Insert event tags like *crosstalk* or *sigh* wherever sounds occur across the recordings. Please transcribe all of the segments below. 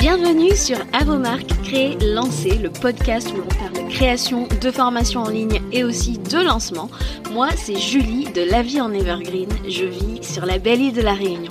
Bienvenue sur Avomark, créer, lancer, le podcast où l'on parle de création, de formation en ligne et aussi de lancement. Moi, c'est Julie de La Vie en Evergreen. Je vis sur la belle île de la Réunion.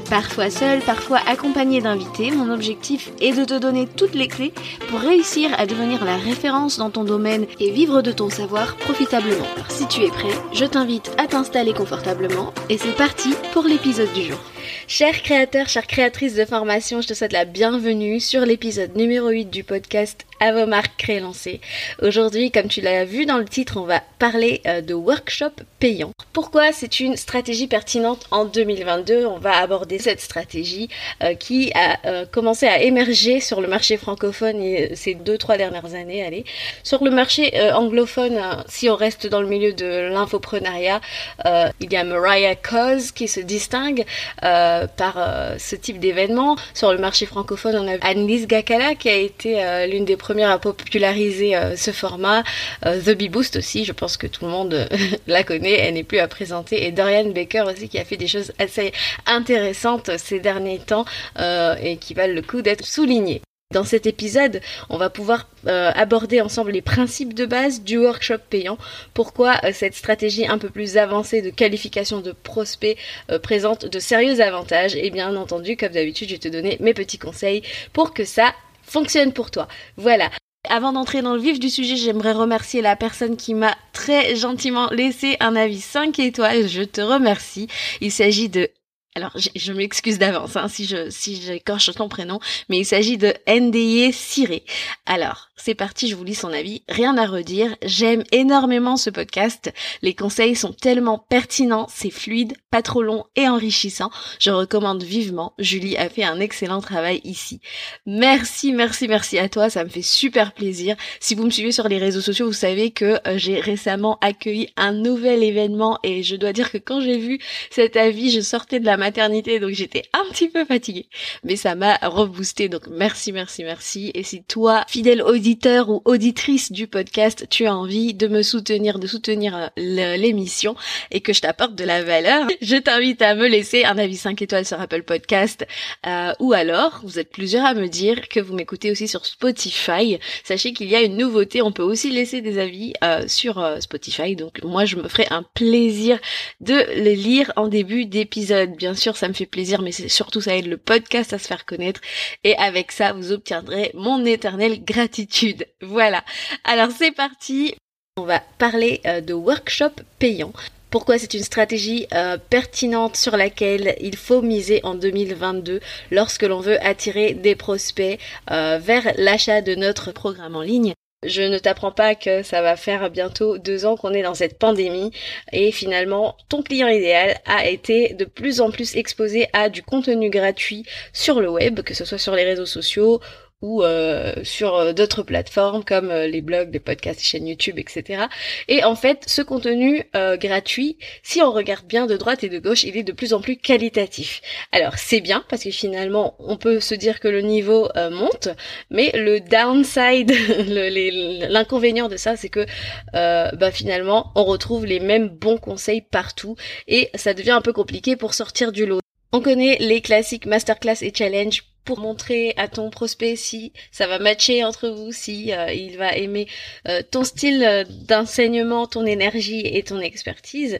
Parfois seul, parfois accompagné d'invités, mon objectif est de te donner toutes les clés pour réussir à devenir la référence dans ton domaine et vivre de ton savoir profitablement. Alors si tu es prêt, je t'invite à t'installer confortablement et c'est parti pour l'épisode du jour. Chers créateurs, chères créatrices de formation, je te souhaite la bienvenue sur l'épisode numéro 8 du podcast à vos marques lancées. Aujourd'hui, comme tu l'as vu dans le titre, on va parler euh, de workshop payant. Pourquoi c'est une stratégie pertinente en 2022 On va aborder cette stratégie euh, qui a euh, commencé à émerger sur le marché francophone ces deux trois dernières années. Allez, sur le marché anglophone, si on reste dans le milieu de l'infoprenariat, il y a Mariah Cause qui se distingue par ce type d'événement. Sur le marché francophone, on a Annelise Gakala qui a été l'une des premières première à populariser euh, ce format. Euh, The Bee Boost aussi, je pense que tout le monde *laughs* la connaît, elle n'est plus à présenter. Et Dorian Baker aussi qui a fait des choses assez intéressantes ces derniers temps euh, et qui valent le coup d'être soulignées. Dans cet épisode, on va pouvoir aborder ensemble les principes de base du workshop payant, pourquoi cette stratégie un peu plus avancée de qualification de prospects présente de sérieux avantages? Et bien entendu, comme d'habitude, je vais te donner mes petits conseils pour que ça fonctionne pour toi. Voilà. Avant d'entrer dans le vif du sujet, j'aimerais remercier la personne qui m'a très gentiment laissé un avis 5 étoiles. Je te remercie. Il s'agit de alors, je, m'excuse d'avance hein, si je si j'écorche ton prénom, mais il s'agit de NDE Ciré. Alors, c'est parti, je vous lis son avis. Rien à redire, j'aime énormément ce podcast. Les conseils sont tellement pertinents, c'est fluide, pas trop long et enrichissant. Je recommande vivement. Julie a fait un excellent travail ici. Merci, merci, merci à toi, ça me fait super plaisir. Si vous me suivez sur les réseaux sociaux, vous savez que euh, j'ai récemment accueilli un nouvel événement et je dois dire que quand j'ai vu cet avis, je sortais de la maternité donc j'étais un petit peu fatiguée. Mais ça m'a reboosté donc merci, merci, merci. Et si toi, fidèle auditeur, auditeur ou auditrice du podcast, tu as envie de me soutenir, de soutenir euh, l'émission et que je t'apporte de la valeur, *laughs* je t'invite à me laisser un avis 5 étoiles sur Apple Podcast euh, ou alors, vous êtes plusieurs à me dire que vous m'écoutez aussi sur Spotify. Sachez qu'il y a une nouveauté, on peut aussi laisser des avis euh, sur Spotify. Donc moi, je me ferai un plaisir de les lire en début d'épisode. Bien sûr, ça me fait plaisir, mais c'est surtout ça aide le podcast à se faire connaître. Et avec ça, vous obtiendrez mon éternelle gratitude. Voilà. Alors c'est parti. On va parler euh, de workshop payant. Pourquoi c'est une stratégie euh, pertinente sur laquelle il faut miser en 2022 lorsque l'on veut attirer des prospects euh, vers l'achat de notre programme en ligne? Je ne t'apprends pas que ça va faire bientôt deux ans qu'on est dans cette pandémie et finalement ton client idéal a été de plus en plus exposé à du contenu gratuit sur le web, que ce soit sur les réseaux sociaux ou euh, sur euh, d'autres plateformes comme euh, les blogs, les podcasts, les chaînes YouTube, etc. Et en fait, ce contenu gratuit, si on regarde bien de droite et de gauche, il est de plus en plus qualitatif. Alors c'est bien parce que finalement, on peut se dire que le niveau monte, mais le downside, *laughs* l'inconvénient de ça, c'est que bah, finalement, on retrouve les mêmes bons conseils partout et ça devient un peu compliqué pour sortir du lot. On connaît les classiques masterclass et challenge pour montrer à ton prospect si ça va matcher entre vous, si euh, il va aimer euh, ton style euh, d'enseignement, ton énergie et ton expertise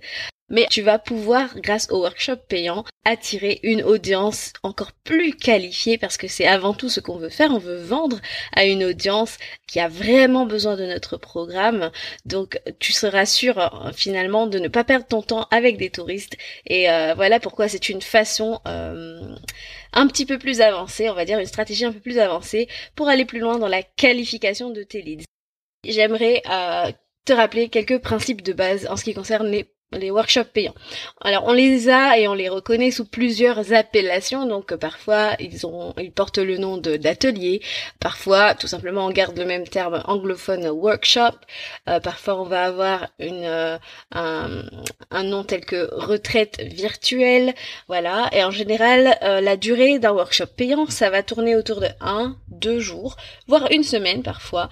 mais tu vas pouvoir, grâce au workshop payant, attirer une audience encore plus qualifiée parce que c'est avant tout ce qu'on veut faire. On veut vendre à une audience qui a vraiment besoin de notre programme. Donc, tu seras sûr euh, finalement de ne pas perdre ton temps avec des touristes. Et euh, voilà pourquoi c'est une façon euh, un petit peu plus avancée, on va dire une stratégie un peu plus avancée pour aller plus loin dans la qualification de tes leads. J'aimerais te rappeler quelques principes de base en ce qui concerne les les workshops payants. Alors on les a et on les reconnaît sous plusieurs appellations. Donc parfois ils ont ils portent le nom d'atelier, parfois tout simplement on garde le même terme anglophone workshop. Euh, parfois on va avoir euh, un, nom tel que retraite virtuelle, voilà. Et en général euh, la durée d'un workshop payant ça va tourner autour de un, deux jours, voire une semaine parfois.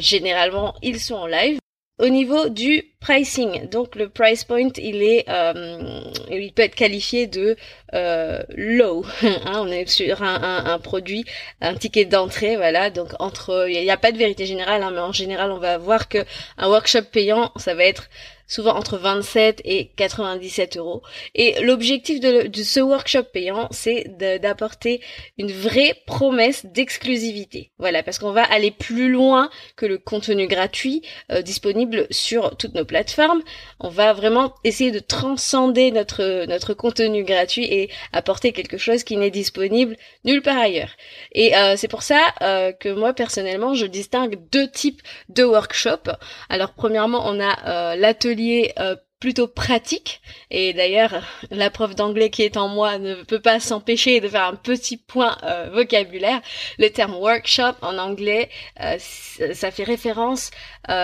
généralement ils sont en live au niveau du pricing, donc le price point, il est, euh, il peut être qualifié de euh, low. *laughs* Hein, on est sur un, un, produit, un ticket d'entrée, voilà. Donc entre, il n'y a, pas de vérité générale, hein, mais en général, on va voir que un workshop payant, ça va être souvent entre 27 et 97 euros. Et l'objectif de, ce workshop payant, c'est d'apporter une vraie promesse d'exclusivité. Voilà, parce qu'on va aller plus loin que le contenu gratuit euh, disponible sur toutes nos plateformes. On va vraiment essayer de transcender notre notre contenu gratuit et apporter quelque chose qui n'est disponible nulle part ailleurs. Et euh, c'est pour ça euh, que moi personnellement, je distingue deux types de workshops. Alors premièrement, on a l'atelier euh, plutôt pratique. Et d'ailleurs, la prof d'anglais qui est en moi ne peut pas s'empêcher de faire un petit point euh, vocabulaire. Le terme workshop en anglais, euh, ça fait référence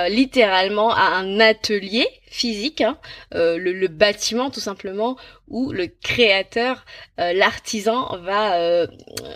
littéralement à un atelier physique, hein, le, bâtiment tout simplement, où le créateur, l'artisan va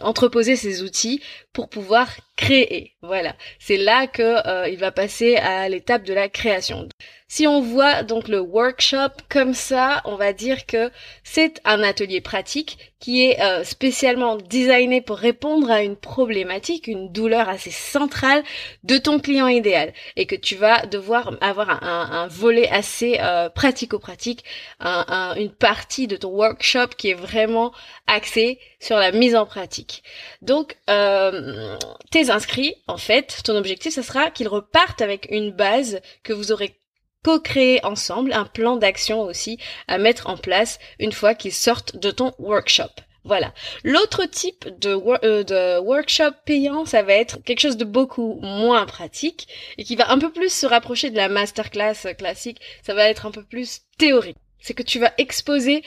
entreposer ses outils pour pouvoir créer. Voilà, c'est là que il va passer à l'étape de la création. Si on voit donc le workshop comme ça, on va dire que c'est un atelier pratique qui est euh, spécialement designé pour répondre à une problématique, une douleur assez centrale de ton client idéal et que tu vas devoir avoir un, volet assez euh, pratico-pratique, une partie de ton workshop qui est vraiment axée sur la mise en pratique. Donc, euh, tes inscrits, en fait, ton objectif, ce sera qu'ils repartent avec une base que vous aurez co-créer ensemble un plan d'action aussi à mettre en place une fois qu'ils sortent de ton workshop. Voilà. L'autre type de, euh, de, workshop payant, ça va être quelque chose de beaucoup moins pratique et qui va un peu plus se rapprocher de la masterclass classique. Ça va être un peu plus théorique. C'est que tu vas exposer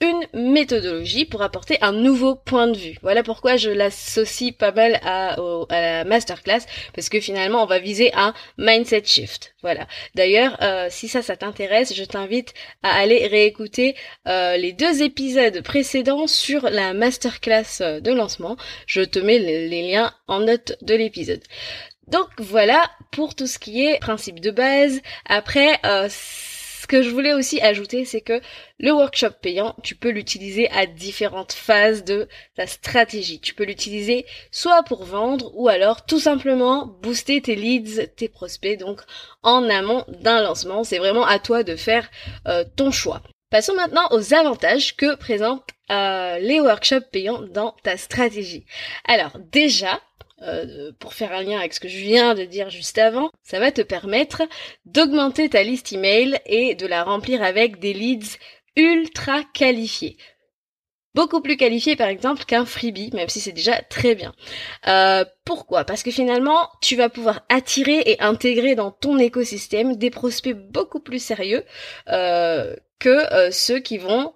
une méthodologie pour apporter un nouveau point de vue. Voilà pourquoi je l'associe pas mal à, la masterclass, parce que finalement on va viser un mindset shift. Voilà. D'ailleurs, euh, si ça, ça t'intéresse, je t'invite à aller réécouter euh, les deux épisodes précédents sur la masterclass euh, de lancement. Je te mets les, liens en note de l'épisode. Donc voilà pour tout ce qui est principe de base. Après, ce que je voulais aussi ajouter, c'est que le workshop payant, tu peux l'utiliser à différentes phases de ta stratégie. Tu peux l'utiliser soit pour vendre ou alors tout simplement booster tes leads, tes prospects, donc en amont d'un lancement. C'est vraiment à toi de faire euh, ton choix. Passons maintenant aux avantages que présentent euh, les workshops payants dans ta stratégie. Alors déjà, euh, pour faire un lien avec ce que je viens de dire juste avant, ça va te permettre d'augmenter ta liste email et de la remplir avec des leads ultra qualifiés. Beaucoup plus qualifiés par exemple qu'un freebie, même si c'est déjà très bien. Euh, pourquoi? Parce que finalement, tu vas pouvoir attirer et intégrer dans ton écosystème des prospects beaucoup plus sérieux euh, que ceux qui vont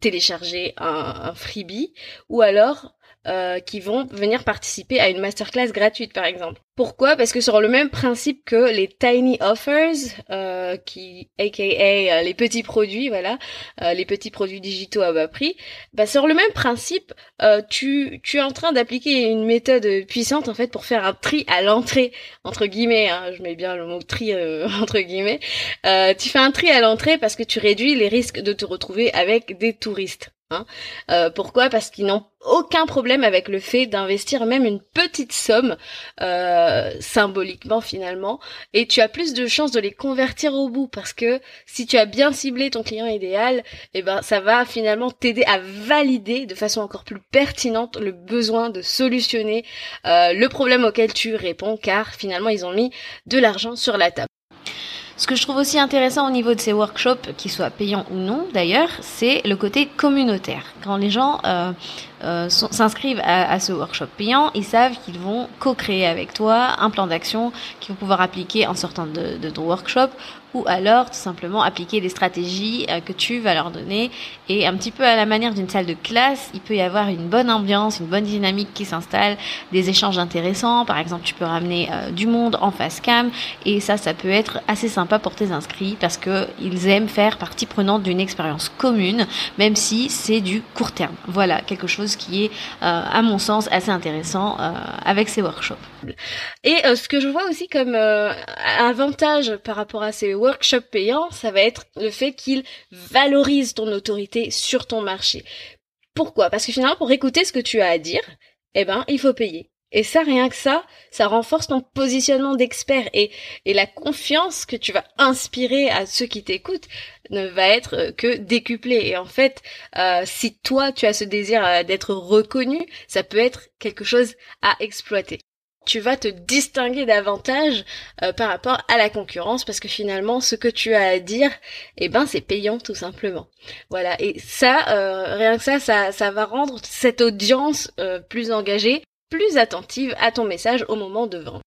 télécharger un, un freebie ou alors euh, qui vont venir participer à une masterclass gratuite par exemple. Pourquoi? Parce que sur le même principe que les tiny offers, euh, qui, aka euh, les petits produits, voilà, les petits produits digitaux à bas prix, bah sur le même principe, tu, tu es en train d'appliquer une méthode puissante en fait pour faire un tri à l'entrée entre guillemets. Hein, je mets bien le mot tri *laughs* entre guillemets. tu fais un tri à l'entrée parce que tu réduis les risques de te retrouver avec des touristes. Hein. Euh, pourquoi? Parce qu'ils n'ont aucun problème avec le fait d'investir même une petite somme euh, symboliquement finalement et tu as plus de chances de les convertir au bout parce que si tu as bien ciblé ton client idéal eh ben ça va finalement t'aider à valider de façon encore plus pertinente le besoin de solutionner euh, le problème auquel tu réponds car finalement ils ont mis de l'argent sur la table. Ce que je trouve aussi intéressant au niveau de ces workshops, qu'ils soient payants ou non d'ailleurs, c'est le côté communautaire. Quand les gens euh, euh, s'inscrivent à, ce workshop payant, ils savent qu'ils vont co-créer avec toi un plan d'action qu'ils vont pouvoir appliquer en sortant de, ton workshop ou alors tout simplement appliquer des stratégies euh, que tu vas leur donner. Et un petit peu à la manière d'une salle de classe, il peut y avoir une bonne ambiance, une bonne dynamique qui s'installe, des échanges intéressants, par exemple tu peux ramener euh, du monde en face cam. Et ça ça peut être assez sympa pour tes inscrits parce que ils aiment faire partie prenante d'une expérience commune même si c'est du court terme. Voilà, quelque chose qui est euh, à mon sens assez intéressant avec ces workshops. Et ce que je vois aussi comme avantage par rapport à ces workshop payant, ça va être le fait qu'il valorise ton autorité sur ton marché. Pourquoi? Parce que finalement, pour écouter ce que tu as à dire, eh ben, il faut payer. Et ça, rien que ça, ça renforce ton positionnement d'expert et, la confiance que tu vas inspirer à ceux qui t'écoutent ne va être que décuplée. Et en fait, euh, si toi, tu as ce désir euh, d'être reconnu, ça peut être quelque chose à exploiter. Tu vas te distinguer davantage euh, par rapport à la concurrence parce que finalement ce que tu as à dire eh ben c'est payant tout simplement. Voilà. Et ça rien que ça ça va rendre cette audience plus engagée plus attentive à ton message au moment de vendre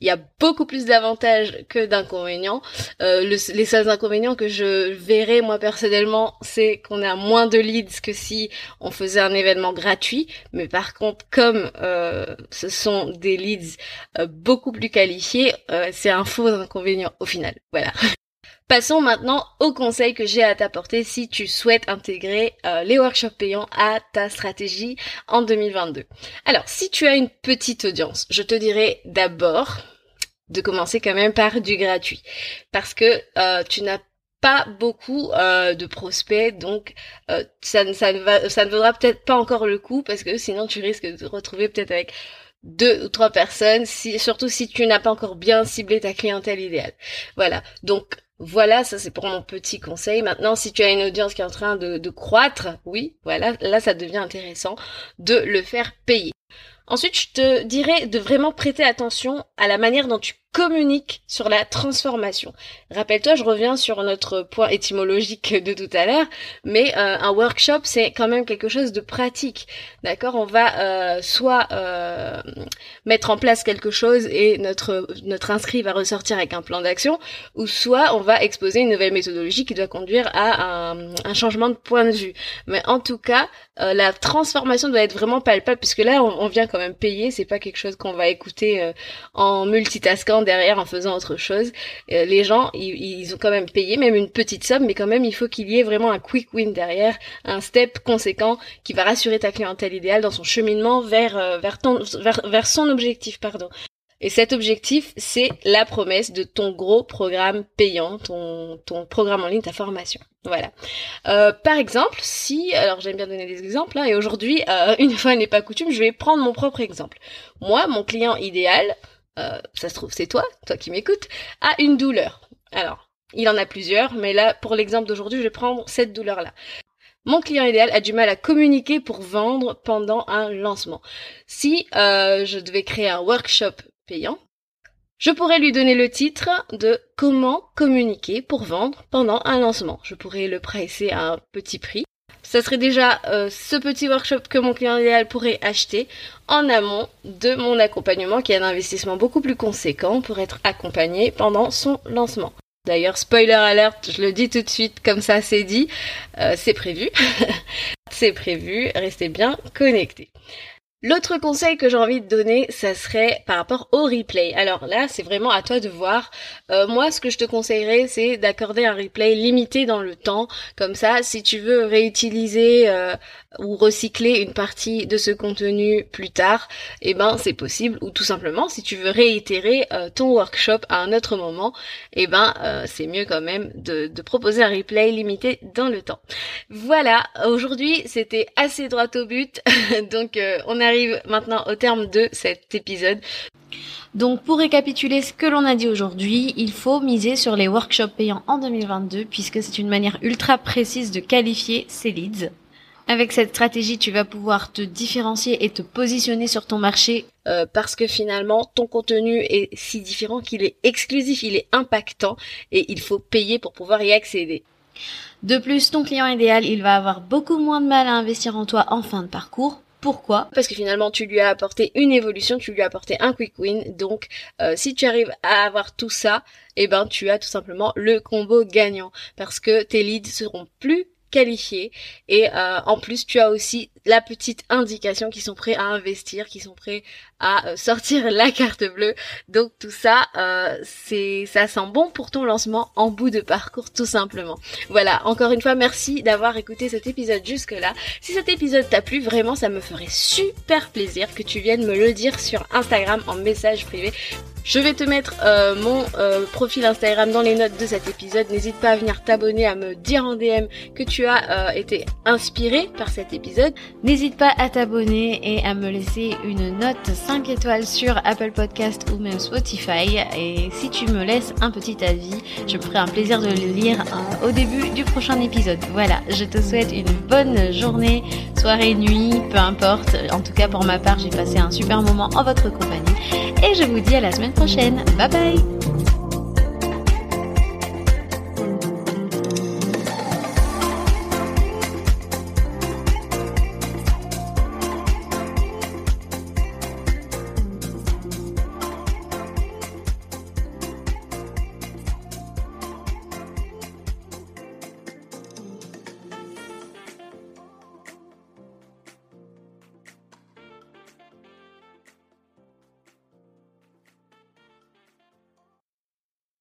il y a beaucoup plus d'avantages que d'inconvénients. Euh, les seuls inconvénients que je verrais moi personnellement, c'est qu'on a moins de leads que si on faisait un événement gratuit. Mais par contre, comme euh, ce sont des leads euh, beaucoup plus qualifiés, c'est un faux inconvénient au final. Voilà. Passons maintenant aux conseils que j'ai à t'apporter si tu souhaites intégrer euh, les workshops payants à ta stratégie en 2022. Alors, si tu as une petite audience, je te dirais d'abord de commencer quand même par du gratuit. Parce que euh, tu n'as pas beaucoup euh, de prospects, donc ça, ça, ne ça ne vaudra peut-être pas encore le coup parce que sinon tu risques de te retrouver peut-être avec deux ou trois personnes, surtout si tu n'as pas encore bien ciblé ta clientèle idéale. Voilà. Donc voilà, ça c'est pour mon petit conseil. Maintenant, si tu as une audience qui est en train de, croître, oui, voilà, là ça devient intéressant de le faire payer. Ensuite, je te dirais de vraiment prêter attention à la manière dont tu communique sur la transformation. Rappelle-toi, je reviens sur notre point étymologique de tout à l'heure, mais euh, un workshop c'est quand même quelque chose de pratique, d'accord? On va euh, soit euh, mettre en place quelque chose et notre notre inscrit va ressortir avec un plan d'action, ou soit on va exposer une nouvelle méthodologie qui doit conduire à un, un changement de point de vue. Mais en tout cas, la transformation doit être vraiment palpable puisque là on, vient quand même payer, c'est pas quelque chose qu'on va écouter en multitaskant derrière en faisant autre chose. Euh, les gens, ils, ont quand même payé, même une petite somme, mais quand même, il faut qu'il y ait vraiment un quick win derrière, un step conséquent qui va rassurer ta clientèle idéale dans son cheminement vers euh, vers ton vers, son objectif, pardon. Et cet objectif, c'est la promesse de ton gros programme payant, ton, ton programme en ligne, ta formation. Voilà. Euh, par exemple, si, alors j'aime bien donner des exemples, hein, et aujourd'hui, *laughs* une fois n'est pas coutume, je vais prendre mon propre exemple. Moi, mon client idéal, euh, ça se trouve c'est toi, toi qui m'écoutes, a une douleur. Alors, il en a plusieurs, mais là, pour l'exemple d'aujourd'hui, je vais prendre cette douleur-là. Mon client idéal a du mal à communiquer pour vendre pendant un lancement. Si euh, je devais créer un workshop payant, je pourrais lui donner le titre de Comment communiquer pour vendre pendant un lancement. Je pourrais le presser à un petit prix ça serait déjà euh, ce petit workshop que mon client idéal pourrait acheter en amont de mon accompagnement qui est un investissement beaucoup plus conséquent pour être accompagné pendant son lancement. D'ailleurs, spoiler alert, je le dis tout de suite, comme ça c'est dit, euh, c'est prévu. *laughs* c'est prévu, restez bien connectés. L'autre conseil que j'ai envie de donner, ça serait par rapport au replay. Alors là, c'est vraiment à toi de voir. Euh, moi, ce que je te conseillerais, c'est d'accorder un replay limité dans le temps. Comme ça, si tu veux réutiliser euh, ou recycler une partie de ce contenu plus tard, eh ben c'est possible. Ou tout simplement, si tu veux réitérer euh, ton workshop à un autre moment, eh ben c'est mieux quand même de, proposer un replay limité dans le temps. Voilà, aujourd'hui c'était assez droit au but. *laughs* Donc on a arrive maintenant au terme de cet épisode. Donc pour récapituler ce que l'on a dit aujourd'hui, il faut miser sur les workshops payants en 2022 puisque c'est une manière ultra précise de qualifier ses leads. Avec cette stratégie, tu vas pouvoir te différencier et te positionner sur ton marché euh, parce que finalement, ton contenu est si différent qu'il est exclusif, il est impactant et il faut payer pour pouvoir y accéder. De plus, ton client idéal, il va avoir beaucoup moins de mal à investir en toi en fin de parcours Pourquoi? Parce que finalement tu lui as apporté une évolution, tu lui as apporté un quick win. Donc euh, si tu arrives à avoir tout ça, eh ben tu as tout simplement le combo gagnant parce que tes leads seront plus qualifiés et euh, en plus tu as aussi la petite indication qu'ils sont prêts à investir, qui sont prêts à euh, sortir *laughs* la carte bleue. Donc tout ça, euh, c'est ça sent bon pour ton lancement en bout de parcours tout simplement. Voilà, encore une fois, merci d'avoir écouté cet épisode jusque là. Si cet épisode t'a plu, vraiment, ça me ferait super plaisir que tu viennes me le dire sur Instagram en message privé. Je vais te mettre euh, mon euh, profil Instagram dans les notes de cet épisode. N'hésite pas à venir t'abonner, à me dire en DM que tu as euh, été inspiré par cet épisode. N'hésite pas à t'abonner et à me laisser une note 5 étoiles sur Apple Podcast ou même Spotify. Et si tu me laisses un petit avis, je me ferai un plaisir de le lire au début du prochain épisode. Voilà, je te souhaite une bonne journée, soirée, nuit, peu importe. En tout cas pour ma part, j'ai passé un super moment en votre compagnie. Et je vous dis à la semaine prochaine. Bye bye